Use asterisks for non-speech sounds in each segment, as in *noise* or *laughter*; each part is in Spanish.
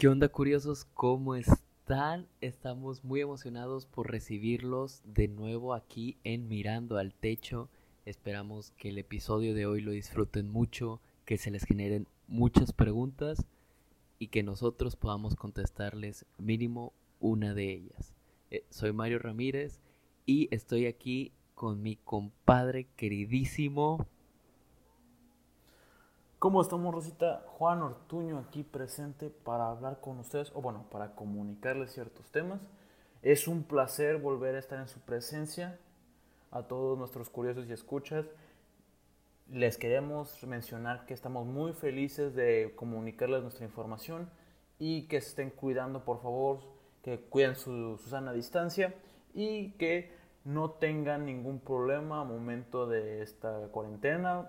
¿Qué onda curiosos? ¿Cómo están? Estamos muy emocionados por recibirlos de nuevo aquí en Mirando al Techo. Esperamos que el episodio de hoy lo disfruten mucho, que se les generen muchas preguntas y que nosotros podamos contestarles mínimo una de ellas. Eh, soy Mario Ramírez y estoy aquí con mi compadre queridísimo ¿Cómo estamos, Rosita? Juan Ortuño aquí presente para hablar con ustedes, o bueno, para comunicarles ciertos temas. Es un placer volver a estar en su presencia. A todos nuestros curiosos y escuchas, les queremos mencionar que estamos muy felices de comunicarles nuestra información y que se estén cuidando, por favor, que cuiden su, su sana distancia y que no tengan ningún problema a momento de esta cuarentena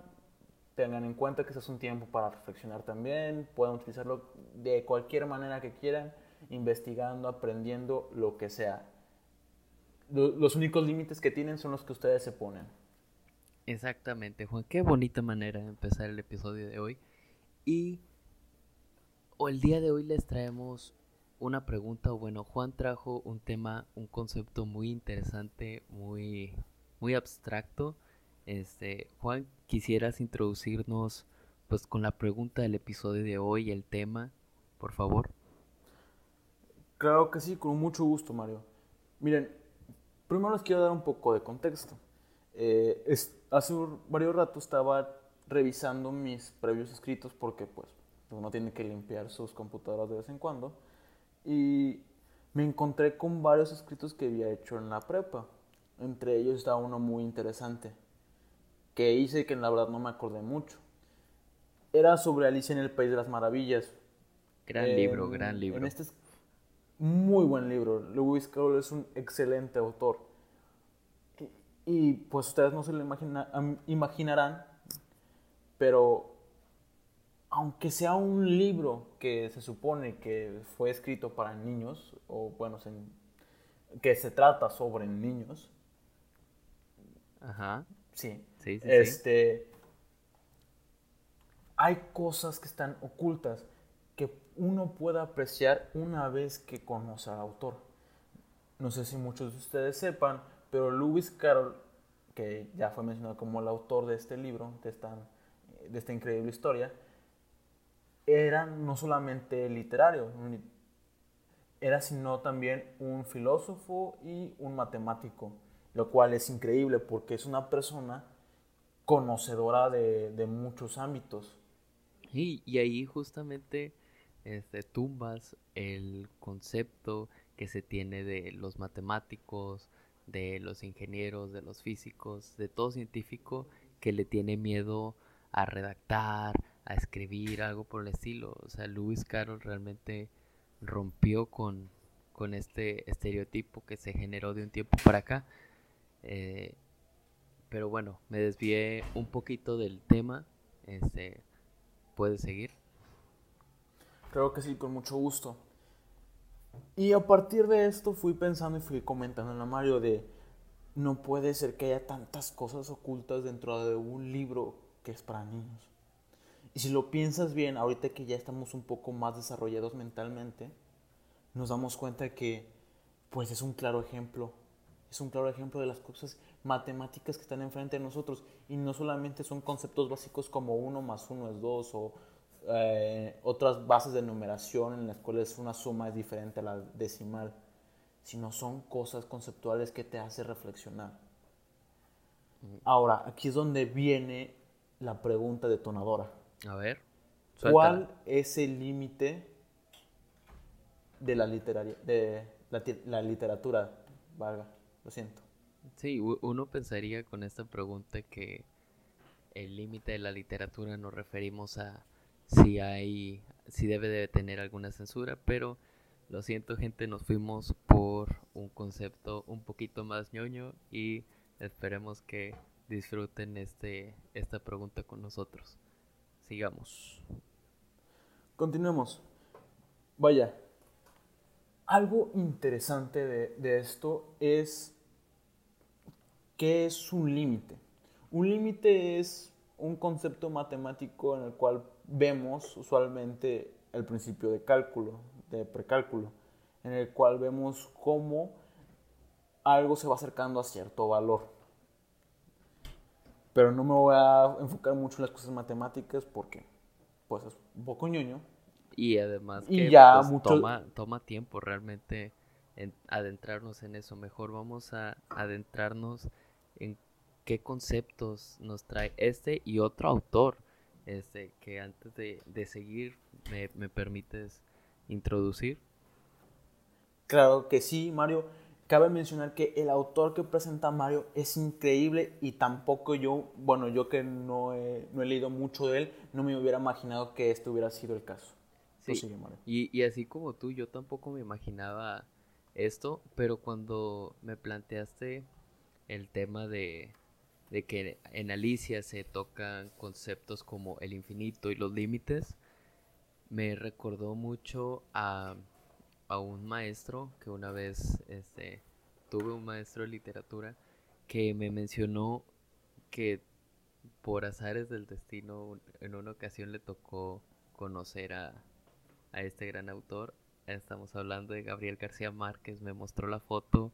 tengan en cuenta que este es un tiempo para reflexionar también, pueden utilizarlo de cualquier manera que quieran, investigando, aprendiendo, lo que sea. Los únicos límites que tienen son los que ustedes se ponen. Exactamente, Juan. Qué bonita manera de empezar el episodio de hoy. Y o el día de hoy les traemos una pregunta, o bueno, Juan trajo un tema, un concepto muy interesante, muy, muy abstracto. Este, Juan, quisieras introducirnos pues con la pregunta del episodio de hoy, el tema, por favor. Claro que sí, con mucho gusto, Mario. Miren, primero les quiero dar un poco de contexto. Eh, hace varios ratos estaba revisando mis previos escritos porque pues uno tiene que limpiar sus computadoras de vez en cuando y me encontré con varios escritos que había hecho en la prepa. Entre ellos estaba uno muy interesante que hice que la verdad no me acordé mucho. Era sobre Alicia en el País de las Maravillas. Gran libro, gran libro. En este es muy buen libro. Lewis Carroll es un excelente autor. Y, pues ustedes no se lo imaginarán, pero aunque sea un libro que se supone que fue escrito para niños, o bueno, que se trata sobre niños, Ajá. Sí. Este, Hay cosas que están ocultas que uno puede apreciar una vez que conoce al autor. No sé si muchos de ustedes sepan, pero Lewis Carroll, que ya fue mencionado como el autor de este libro, de esta, de esta increíble historia, era no solamente literario, era sino también un filósofo y un matemático lo cual es increíble porque es una persona conocedora de, muchos ámbitos. Y, ahí justamente este, tumbas el concepto que se tiene de los matemáticos, de los ingenieros, de los físicos, de todo científico que le tiene miedo a redactar, a escribir, algo por el estilo. O sea, Lewis Carroll realmente rompió con, con este estereotipo que se generó de un tiempo para acá eh, pero bueno, me desvié un poquito del tema. Este, ¿Puedes seguir? Creo que sí, con mucho gusto. Y a partir de esto fui pensando y fui comentando en la Mario de no puede ser que haya tantas cosas ocultas dentro de un libro que es para niños. Y si lo piensas bien, ahorita que ya estamos un poco más desarrollados mentalmente, nos damos cuenta que pues es un claro ejemplo es un claro ejemplo de las cosas matemáticas que están enfrente de nosotros y no solamente son conceptos básicos como uno más uno es dos o eh, otras bases de numeración en las cuales una suma es diferente a la decimal, sino son cosas conceptuales que te hace reflexionar. Ahora, aquí es donde viene la pregunta detonadora. A ver. ¿Cuál es el límite de la, de la, la literatura, valga? Lo siento. Sí, uno pensaría con esta pregunta que el límite de la literatura nos referimos a si hay, si debe de tener alguna censura, pero lo siento gente, nos fuimos por un concepto un poquito más ñoño y esperemos que disfruten este, esta pregunta con nosotros. Sigamos. Continuemos. Vaya, algo interesante de, esto es qué es un límite. Un límite es, un concepto matemático en el cual vemos usualmente el principio de cálculo, de precálculo, en el cual vemos cómo algo se va acercando a cierto valor. Pero no me voy a enfocar mucho en las cosas matemáticas porque pues es un poco ñoño. Y además Y ya pues, mucho- toma, toma tiempo realmente en adentrarnos en eso. Mejor vamos a adentrarnos en qué conceptos nos trae este y otro autor. Este, que antes de, de seguir me, me permites introducir. Claro que sí, Mario. Cabe mencionar que el autor que presenta Mario es increíble y tampoco yo, bueno, yo que no he, no he leído mucho de él, no me hubiera imaginado que este hubiera sido el caso. Sí. Prosigue, Mario. Y, y así como tú, yo tampoco me imaginaba esto, pero cuando me planteaste el tema de, de que en Alicia se tocan conceptos como el infinito y los límites, me recordó mucho a, a un maestro que una vez este, tuve un maestro de literatura que me mencionó que por azares del destino en una ocasión le tocó conocer a, a este gran autor. Estamos hablando de Gabriel García Márquez, me mostró la foto.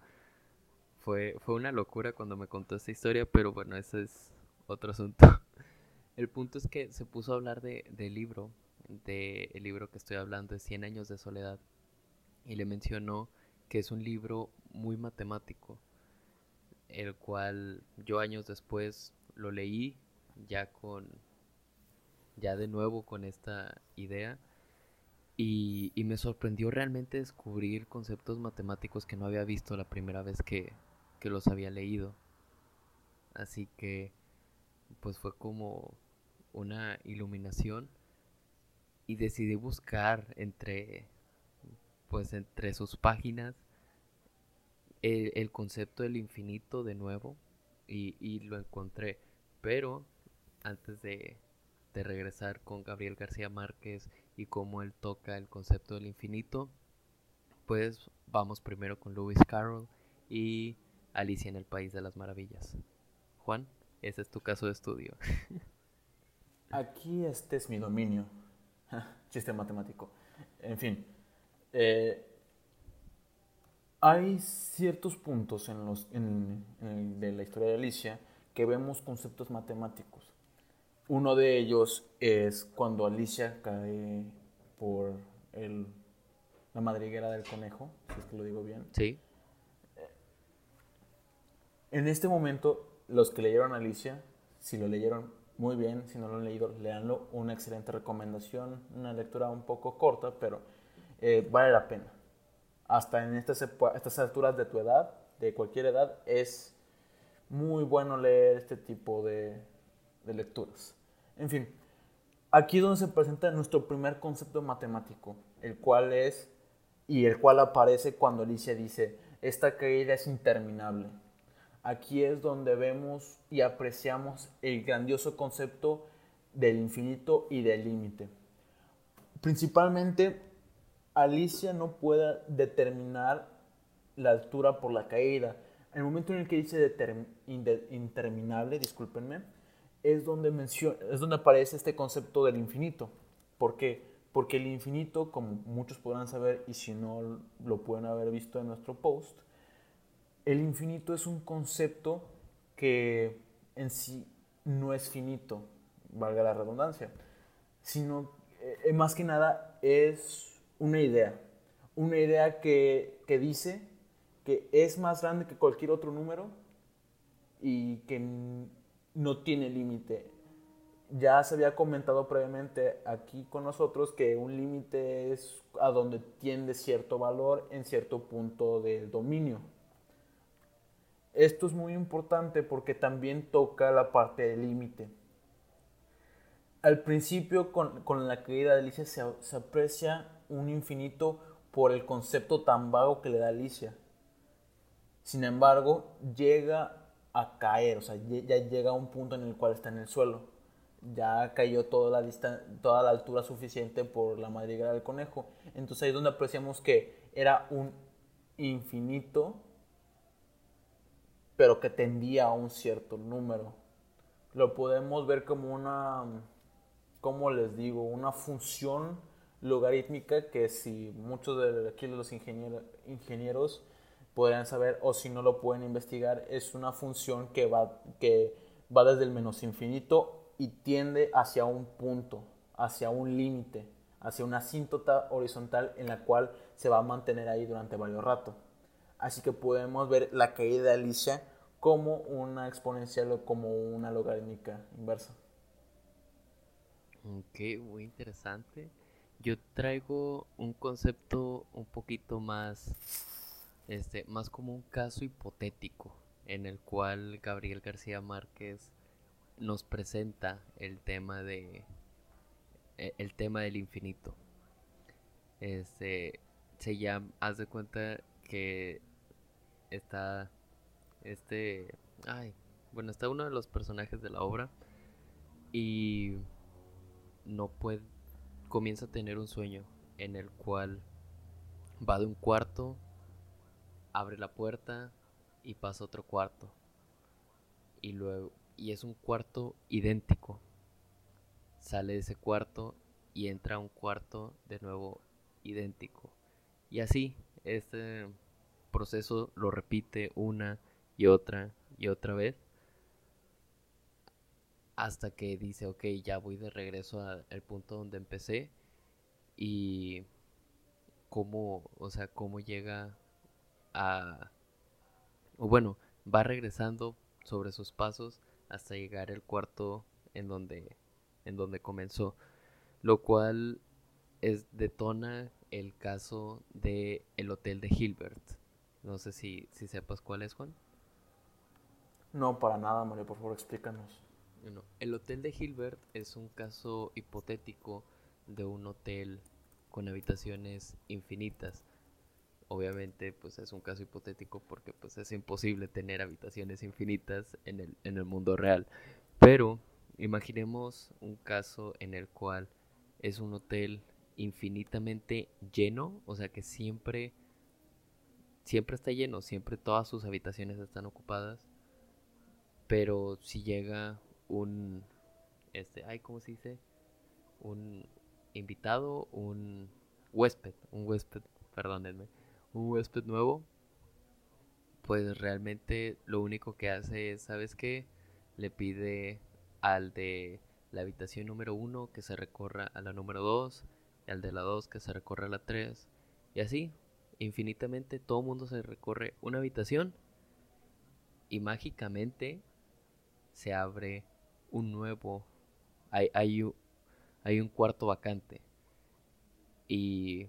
Fue, fue una locura cuando me contó esta historia, pero bueno, ese es otro asunto. *laughs* El punto es que se puso a hablar de, del libro, del libro que estoy hablando, de 100 años de soledad, y le mencionó que es un libro muy matemático, el cual yo años después lo leí ya con, ya de nuevo con esta idea, y, y me sorprendió realmente descubrir conceptos matemáticos que no había visto la primera vez que, que los había leído. Así que pues fue como una iluminación y decidí buscar entre pues entre sus páginas el, concepto del infinito de nuevo y, y lo encontré. Pero antes de, de regresar con Gabriel García Márquez y cómo él toca el concepto del infinito, pues vamos primero con Lewis Carroll y Alicia en el País de las Maravillas. Juan, ese es tu caso de estudio. *laughs* Aquí este es mi dominio. *laughs* Chiste matemático. En fin. eh, hay ciertos puntos en los, en- de la historia de Alicia que vemos conceptos matemáticos. Uno de ellos es cuando Alicia cae por el- la madriguera del conejo, si es que lo digo bien. ¿Sí? En este momento, los que leyeron Alicia, si lo leyeron muy bien, si no lo han leído, leanlo. Una excelente recomendación, una lectura un poco corta, pero eh, vale la pena. Hasta en estas, estas alturas de tu edad, de cualquier edad, es muy bueno leer este tipo de, de lecturas. En fin, aquí es donde se presenta nuestro primer concepto matemático, el cual es, y el cual aparece cuando Alicia dice, esta caída es interminable. Aquí es donde vemos y apreciamos el grandioso concepto del infinito y del límite. Principalmente, Alicia no puede determinar la altura por la caída. El momento en el que dice interminable, discúlpenme, es donde, mencio- es donde aparece este concepto del infinito. ¿Por qué? Porque el infinito, como muchos podrán saber, y si no lo pueden haber visto en nuestro post, el infinito es un concepto que en sí no es finito, valga la redundancia, sino eh, más que nada es una idea. Una idea que, que dice que es más grande que cualquier otro número y que no tiene límite. Ya se había comentado previamente aquí con nosotros que un límite es a donde tiende cierto valor en cierto punto del dominio. Esto es muy importante porque también toca la parte del límite. Al principio, con, con la caída de Alicia, se, aprecia un infinito por el concepto tan vago que le da Alicia. Sin embargo, llega a caer, o sea, ya llega a un punto en el cual está en el suelo. Ya cayó toda la, toda la altura suficiente por la madriguera del conejo. Entonces ahí es donde apreciamos que era un infinito pero que tendía a un cierto número. lo podemos ver como una, ¿cómo les digo? Una función logarítmica que si muchos de aquí los ingenieros, ingenieros podrían saber o si no lo pueden investigar, es una función que va, que va desde el menos infinito y tiende hacia un punto, hacia un límite, hacia una asíntota horizontal en la cual se va a mantener ahí durante varios rato. Así que podemos ver la caída de Alicia como una exponencial o como una logarítmica inversa. Ok, muy interesante. Yo traigo un concepto un poquito más, este, más como un caso hipotético en el cual Gabriel García Márquez nos presenta el tema de e, el tema del infinito. Este se llama, haz de cuenta que está este, ay, bueno, está uno de los personajes de la obra y no puede, comienza a tener un sueño en el cual va de un cuarto, abre la puerta y pasa a otro cuarto. Y luego, y es un cuarto idéntico. Sale de ese cuarto y entra a un cuarto de nuevo idéntico. Y así, este proceso lo repite una y otra y otra vez. Hasta que dice, ok, ya voy de regreso al punto donde empecé. Y cómo, o sea, cómo llega a... O bueno, va regresando sobre sus pasos hasta llegar al cuarto en donde, en donde comenzó. Lo cual es, detona el caso de el hotel de Hilbert. No sé si, si sepas cuál es, Juan. No, para nada, Mario, por favor, explícanos. el hotel de Hilbert es un caso hipotético de un hotel con habitaciones infinitas. Obviamente, pues es un caso hipotético porque pues es imposible tener habitaciones infinitas en el, en el mundo real. Pero imaginemos un caso en el cual es un hotel infinitamente lleno, o sea que siempre siempre está lleno, siempre todas sus habitaciones están ocupadas. Pero si llega un este, ay, ¿cómo se dice? Un invitado, un huésped, un huésped, perdónenme, un huésped nuevo, pues realmente lo único que hace es, ¿sabes qué? Le pide al de la habitación número uno que se recorra a la número dos, y al de la dos que se recorra a la tres, y así, infinitamente todo mundo se recorre una habitación y mágicamente se abre un nuevo hay, hay, hay un cuarto vacante. Y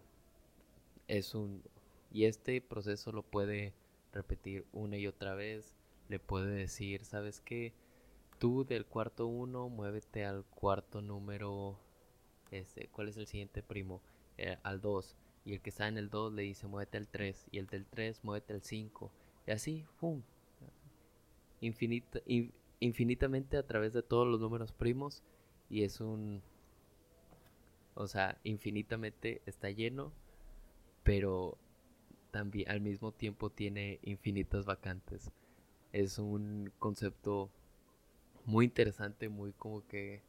es un y este proceso lo puede repetir una y otra vez le puede decir sabes qué tú del cuarto uno muévete al cuarto número este cuál es el siguiente primo eh, al 2 y el que está en el 2 le dice muévete al 3 y el del 3 muévete al 5 y así, ¡pum! Infinita, infinitamente a través de todos los números primos y es un... O sea, infinitamente está lleno, pero también al mismo tiempo tiene infinitas vacantes. Es un concepto muy interesante, muy como que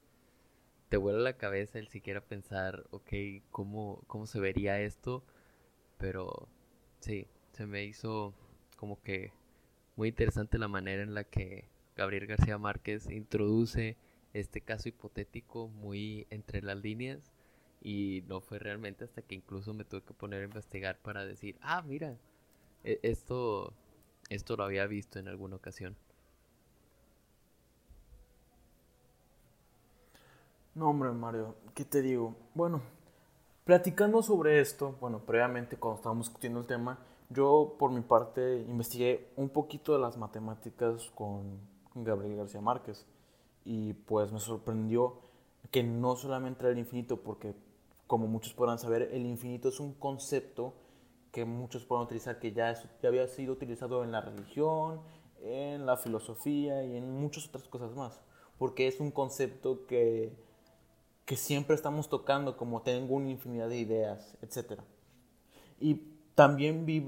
te vuela la cabeza el siquiera pensar, ok, ¿cómo, cómo se vería esto? Pero sí, se me hizo como que muy interesante la manera en la que Gabriel García Márquez introduce este caso hipotético muy entre las líneas y no fue realmente hasta que incluso me tuve que poner a investigar para decir, ah, mira, e-, esto, esto lo había visto en alguna ocasión. No, hombre, Mario, ¿qué te digo? Bueno, platicando sobre esto, bueno, previamente cuando estábamos discutiendo el tema, yo por mi parte investigué un poquito de las matemáticas con Gabriel García Márquez y pues me sorprendió que no solamente era el infinito, porque como muchos podrán saber, el infinito es un concepto que muchos pueden utilizar, que ya, ya había sido utilizado en la religión, en la filosofía y en muchas otras cosas más, porque es un concepto que que siempre estamos tocando, como tengo una infinidad de ideas, etc. Y también vi,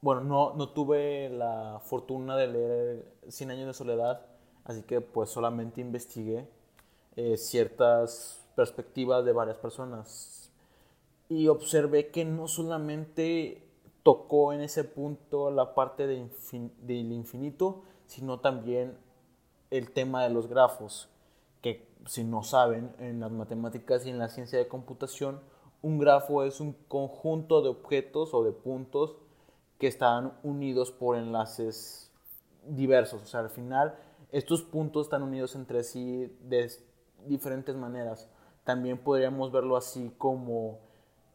bueno, no, no tuve la fortuna de leer Cien años de soledad así que pues solamente investigué eh, ciertas perspectivas de varias personas y observé que no solamente tocó en ese punto la parte de del infinito, sino también el tema de los grafos, que si no saben, en las matemáticas y en la ciencia de computación, un grafo es un conjunto de objetos o de puntos que están unidos por enlaces diversos. O sea, al final estos puntos están unidos entre sí de diferentes maneras. También podríamos verlo así como,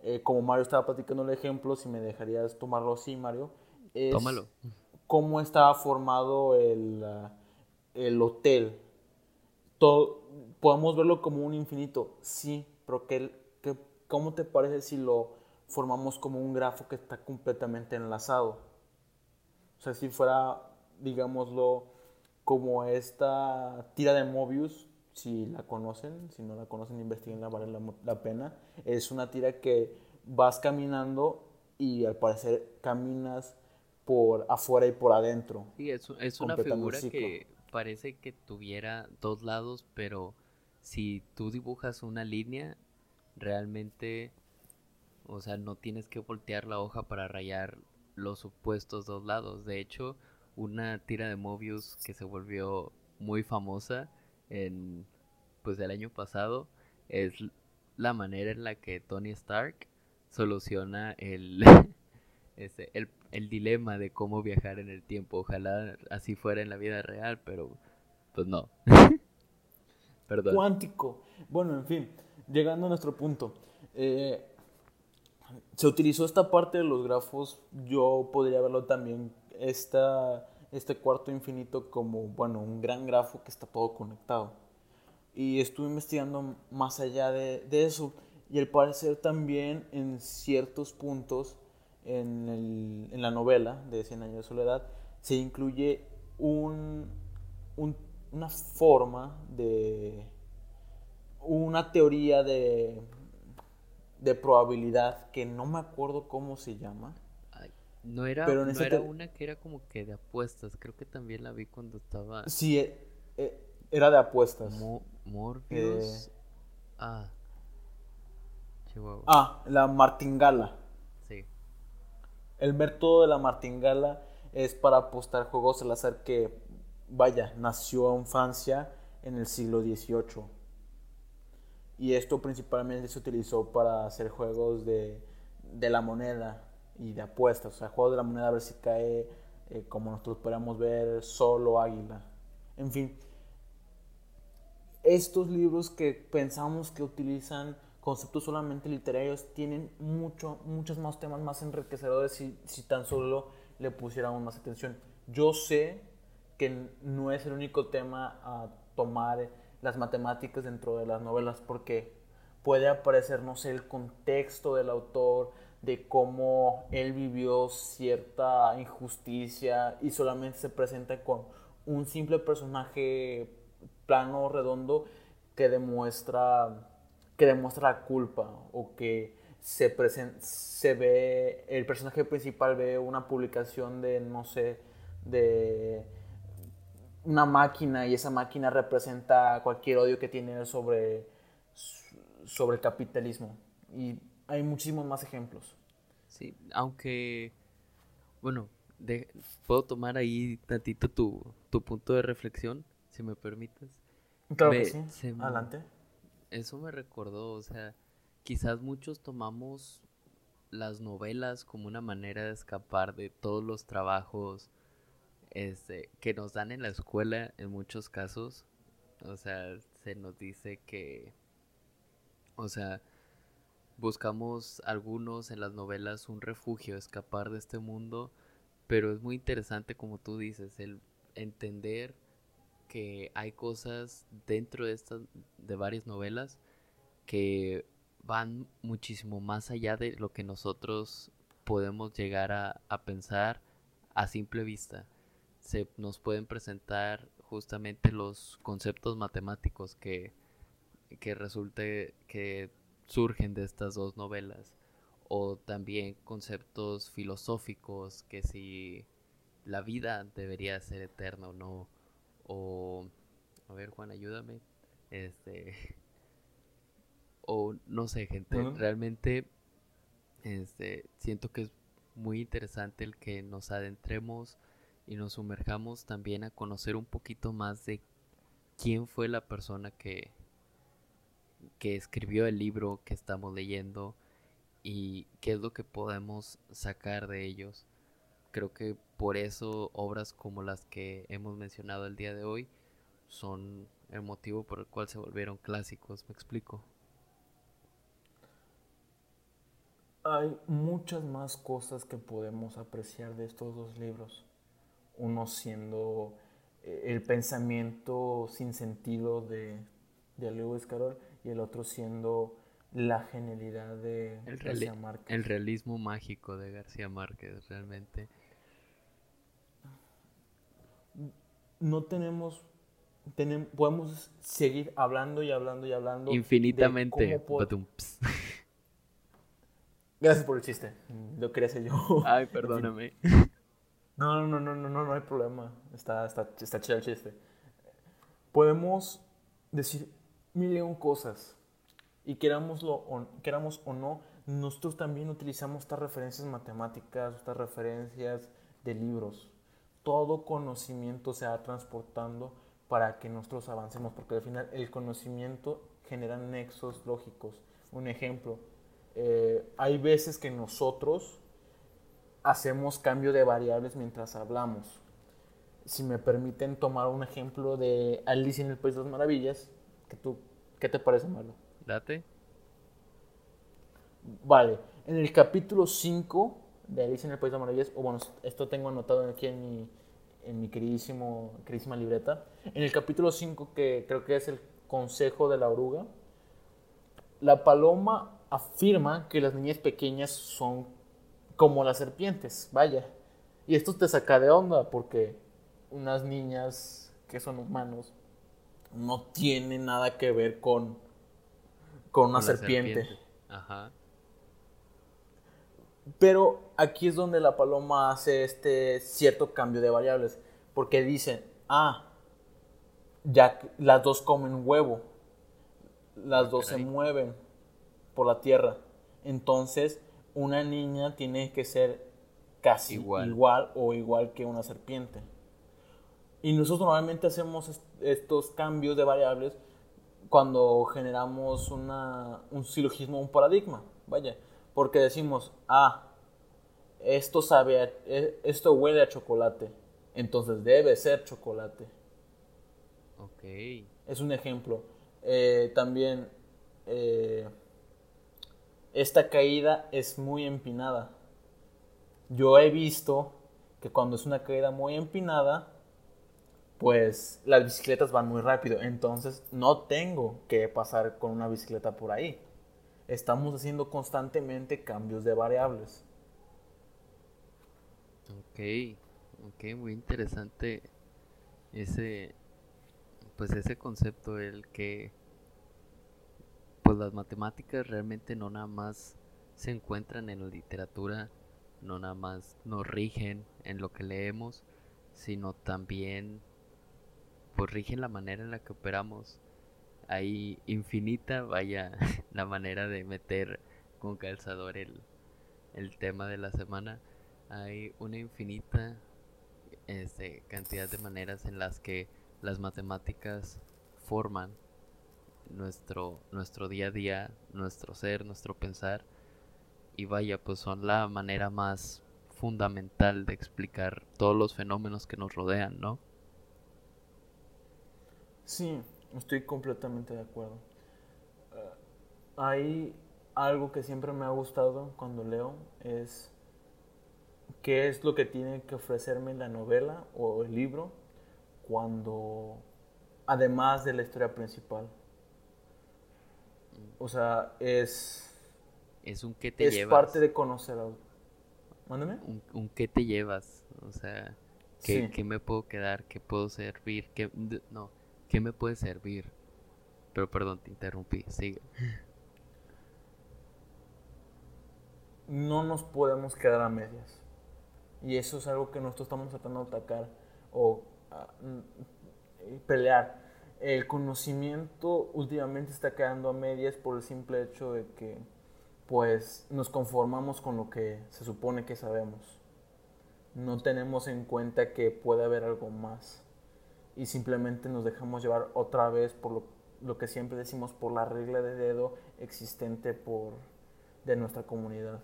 eh, como Mario estaba platicando el ejemplo, si me dejarías tomarlo así, Mario. Es Tómalo. Cómo estaba formado el, uh, el hotel. Todo, podemos verlo como un infinito, sí, pero ¿qué, ¿cómo te parece si lo formamos como un grafo que está completamente enlazado? O sea, si fuera, digámoslo, como esta tira de Mobius, si la conocen, si no la conocen, investiguenla, vale la, la pena. Es una tira que vas caminando y al parecer caminas por afuera y por adentro. Sí, es, es una figura que parece que tuviera dos lados, pero si tú dibujas una línea, realmente, o sea, no tienes que voltear la hoja para rayar los supuestos dos lados. De hecho, una tira de Mobius que se volvió muy famosa en pues el año pasado es la manera en la que Tony Stark soluciona el, *laughs* ese, el, el dilema de cómo viajar en el tiempo. Ojalá así fuera en la vida real, pero pues no. *laughs* Perdón. Cuántico. Bueno, en fin, llegando a nuestro punto. Eh, se utilizó esta parte de los grafos, yo podría verlo también, esta, este cuarto infinito como, bueno, un gran grafo que está todo conectado. Y estuve investigando más allá de, de eso. Y al parecer también en ciertos puntos en, el, en la novela de Cien años de soledad se incluye un, un, una forma de... una teoría de, de probabilidad que no me acuerdo cómo se llama. no era, Pero no era una que era como que de apuestas, creo que también la vi cuando estaba... Sí, eh, eh, era de apuestas. Morpheus. Eh, ah. Chihuahua. Ah, la martingala. El método de la martingala es para apostar juegos al azar que, vaya, nació en Francia en el siglo XVIII. Y esto principalmente se utilizó para hacer juegos de, de la moneda y de apuestas. O sea, juegos de la moneda a ver si cae, eh, como nosotros podríamos ver, solo águila. En fin, estos libros que pensamos que utilizan conceptos solamente literarios tienen mucho, muchos más temas más enriquecedores si, si tan solo le pusiéramos más atención. Yo sé que no es el único tema a tomar las matemáticas dentro de las novelas porque puede aparecer, no sé, el contexto del autor, de cómo él vivió cierta injusticia y solamente se presenta con un simple personaje plano redondo que demuestra que demuestra la culpa o que se, se ve, el personaje principal ve una publicación de, no sé, de una máquina y esa máquina representa cualquier odio que tiene sobre, sobre el capitalismo. Y hay muchísimos más ejemplos. Sí, aunque, bueno, puedo tomar ahí tantito tu, tu punto de reflexión si me permites. Claro que sí. Adelante. Eso me recordó, o sea, quizás muchos tomamos las novelas como una manera de escapar de todos los trabajos este, que nos dan en la escuela en muchos casos. O sea, se nos dice que, o sea, buscamos algunos en las novelas un refugio, escapar de este mundo, pero es muy interesante como tú dices, el entender que hay cosas dentro de estas, de varias novelas, que van muchísimo más allá de lo que nosotros podemos llegar a, pensar a simple vista. Se nos pueden presentar justamente los conceptos matemáticos que, que resulte que surgen de estas dos novelas o también conceptos filosóficos que si la vida debería ser eterna o no o a ver Juan, ayúdame. Este, o no sé, gente, realmente este, siento que es muy interesante el que nos adentremos y nos sumerjamos también a conocer un poquito más de quién fue la persona que, que escribió el libro que estamos leyendo y qué es lo que podemos sacar de ellos. Creo que por eso obras como las que hemos mencionado el día de hoy son el motivo por el cual se volvieron clásicos, me explico. Hay muchas más cosas que podemos apreciar de estos dos libros. Uno siendo eh, el pensamiento sin sentido de, de Lewis Carroll y el otro siendo la genialidad de García Márquez. El realismo mágico de García Márquez, realmente. No tenemos, tenemos podemos seguir hablando y hablando y hablando. Infinitamente. Gracias por el chiste. Lo quería hacer yo. Ay, *laughs* perdóname. No, no, no, no, no, no hay problema. Está, está, está chido el chiste. Podemos decir mil cosas y querámoslo o, queramos o no, nosotros también utilizamos estas referencias matemáticas, estas referencias de libros. Todo conocimiento se va transportando para que nosotros avancemos, porque al final el conocimiento genera nexos lógicos. Un ejemplo, eh, hay veces que nosotros hacemos cambio de variables mientras hablamos. Si me permiten tomar un ejemplo de Alice en el País de las Maravillas, tú, ¿qué te parece, malo? Date. Vale, en el capítulo 5 de Alice en el País de las Maravillas, o bueno, esto tengo anotado aquí en mi, en mi queridísimo, queridísima libreta, en el capítulo 5, que creo que es el consejo de la oruga, la paloma afirma que las niñas pequeñas son como las serpientes, vaya. Y esto te saca de onda porque unas niñas que son humanos no tienen nada que ver con, con una serpiente. Ajá. Pero aquí es donde la paloma hace este cierto cambio de variables. Porque dicen, ah, ya las dos comen huevo, las ah, dos se mueven por la tierra. Entonces, una niña tiene que ser casi igual, o igual que una serpiente. Y nosotros normalmente hacemos estos cambios de variables cuando generamos una, un silogismo, un paradigma, vaya, porque decimos, ah, esto sabe, e, esto huele a chocolate, entonces debe ser chocolate. Ok. Es un ejemplo. Eh, también eh, esta caída es muy empinada. Yo he visto que cuando es una caída muy empinada, pues las bicicletas van muy rápido. Entonces no tengo que pasar con una bicicleta por ahí. Estamos haciendo constantemente cambios de variables. Ok, ok, muy interesante ese, pues ese concepto, el que pues las matemáticas realmente no nada más se encuentran en la literatura, no nada más nos rigen en lo que leemos, sino también pues rigen la manera en la que operamos. Hay infinita, vaya, *laughs* la manera de meter con calzador el, el tema de la semana. Hay una infinita este, cantidad de maneras en las que las matemáticas forman nuestro, nuestro día a día, nuestro ser, nuestro pensar. Y vaya, pues son la manera más fundamental de explicar todos los fenómenos que nos rodean, ¿no? Sí, estoy completamente de acuerdo. Eh, hay algo que siempre me ha gustado cuando leo, es qué es lo que tiene que ofrecerme la novela o el libro cuando, además de la historia principal. O sea, es... Es un que te es parte de conocer algo. Mándame. Un, un qué te llevas. O sea, ¿qué, ¿qué, me puedo quedar? ¿Qué puedo servir? ¿Qué, no, ¿qué me puede servir? Pero perdón, te interrumpí. Sigue. No nos podemos quedar a medias. Y eso es algo que nosotros estamos tratando de atacar o ah, mm, pelear. el conocimiento últimamente está quedando a medias por el simple hecho de que pues nos conformamos con lo que se supone que sabemos. No tenemos en cuenta que puede haber algo más y simplemente nos dejamos llevar otra vez por lo, lo que siempre decimos por la regla de dedo existente por de nuestra comunidad.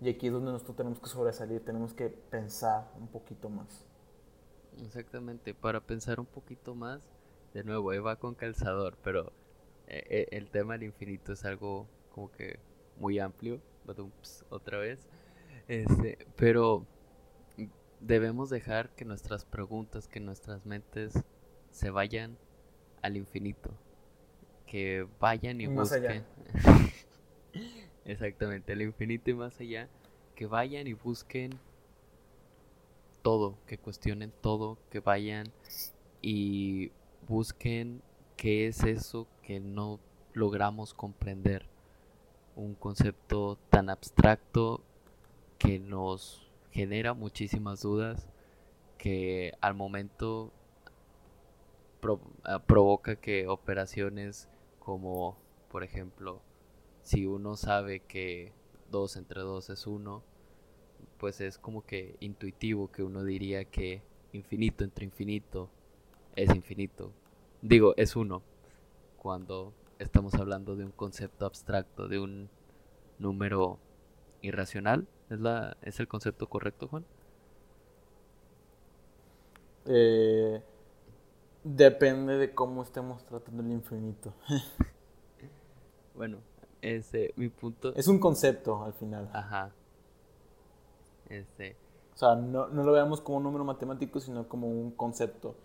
Y aquí es donde nosotros tenemos que sobresalir, tenemos que pensar un poquito más. Exactamente, para pensar un poquito más, de nuevo, Eva con calzador, pero eh, eh, el tema del infinito es algo como que muy amplio, otra vez, este, pero debemos dejar que nuestras preguntas, que nuestras mentes se vayan al infinito, que vayan y busquen. *laughs* Exactamente, al infinito y más allá, que vayan y busquen todo, que cuestionen todo, que vayan y busquen qué es eso que no logramos comprender. Un concepto tan abstracto que nos genera muchísimas dudas, que al momento ah, provoca que operaciones como, por ejemplo, si uno sabe que 2 entre 2 es 1, pues es como que intuitivo que uno diría que infinito entre infinito es infinito. Digo, es uno. Cuando estamos hablando de un concepto abstracto, de un número irracional. ¿Es, la, ¿es el concepto correcto, Juan? Eh, depende de cómo estemos tratando el infinito. *laughs* bueno, ese, mi punto. Es un concepto al final. Ajá. Este. O sea, no, no lo veamos como un número matemático, sino como un concepto.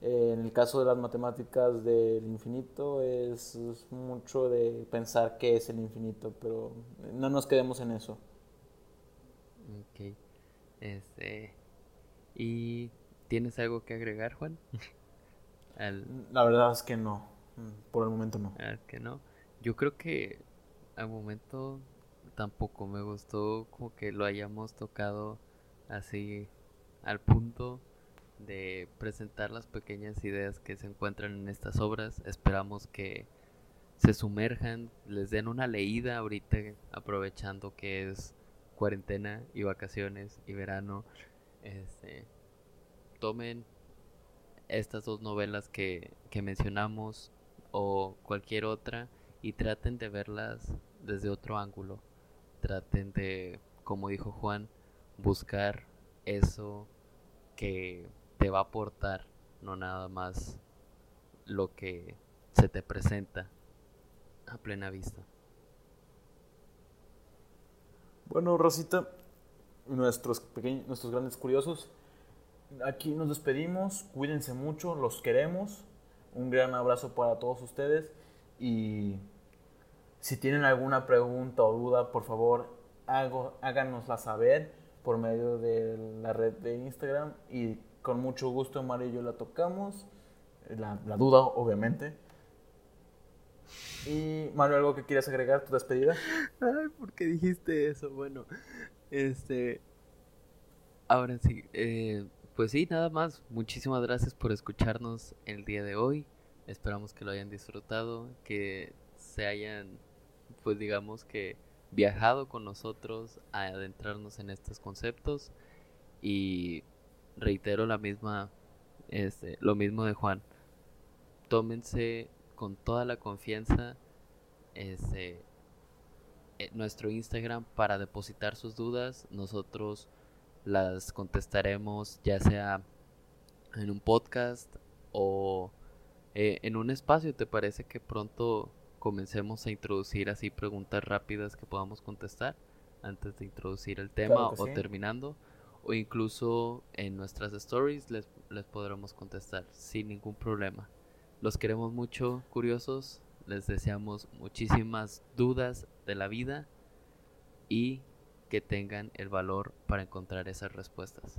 Eh, en el caso de las matemáticas del infinito es, mucho de pensar qué es el infinito, pero no nos quedemos en eso. Ok. Este, ¿Y tienes algo que agregar, Juan? *laughs* La verdad es que no. Por el momento no. Es que no. Yo creo que al momento tampoco me gustó como que lo hayamos tocado así al punto de presentar las pequeñas ideas que se encuentran en estas obras. Esperamos que se sumerjan, les den una leída ahorita, aprovechando que es cuarentena y vacaciones y verano. Este, tomen estas dos novelas que, que mencionamos o cualquier otra y traten de verlas desde otro ángulo. Traten de, como dijo Juan, buscar eso que te va a aportar, no nada más lo que se te presenta a plena vista. Bueno, Rosita, nuestros pequeños, nuestros grandes curiosos, aquí nos despedimos, cuídense mucho, los queremos, un gran abrazo para todos ustedes y si tienen alguna pregunta o duda, por favor, háganosla saber por medio de la red de Instagram y con mucho gusto Mario y yo la tocamos. La, duda, obviamente. Y Mario, ¿algo que quieras agregar tu despedida? Ay, ¿por qué dijiste eso? Bueno, este... Ahora sí, eh, pues sí, nada más. Muchísimas gracias por escucharnos el día de hoy. Esperamos que lo hayan disfrutado, que se hayan, pues digamos que viajado con nosotros a adentrarnos en estos conceptos y reitero la misma, este, lo mismo de Juan. Tómense con toda la confianza este, eh, nuestro Instagram para depositar sus dudas. Nosotros las contestaremos ya sea en un podcast o eh, en un espacio. ¿Te parece que pronto comencemos a introducir así preguntas rápidas que podamos contestar antes de introducir el tema o terminando? o incluso en nuestras stories les, les podremos contestar sin ningún problema. Los queremos mucho, curiosos, les deseamos muchísimas dudas de la vida y que tengan el valor para encontrar esas respuestas.